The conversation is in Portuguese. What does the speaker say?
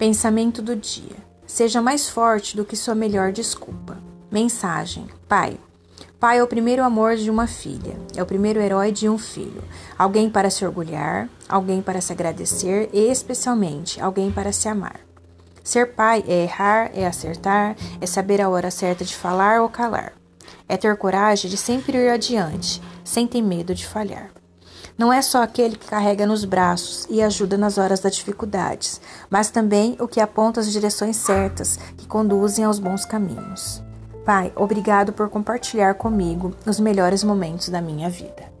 Pensamento do dia: seja mais forte do que sua melhor desculpa. Mensagem: Pai. Pai é o primeiro amor de uma filha, é o primeiro herói de um filho. Alguém para se orgulhar, alguém para se agradecer e, especialmente, alguém para se amar. Ser pai é errar, é acertar, é saber a hora certa de falar ou calar. É ter coragem de sempre ir adiante, sem ter medo de falhar. Não é só aquele que carrega nos braços e ajuda nas horas das dificuldades, mas também o que aponta as direções certas que conduzem aos bons caminhos. Pai, obrigado por compartilhar comigo os melhores momentos da minha vida.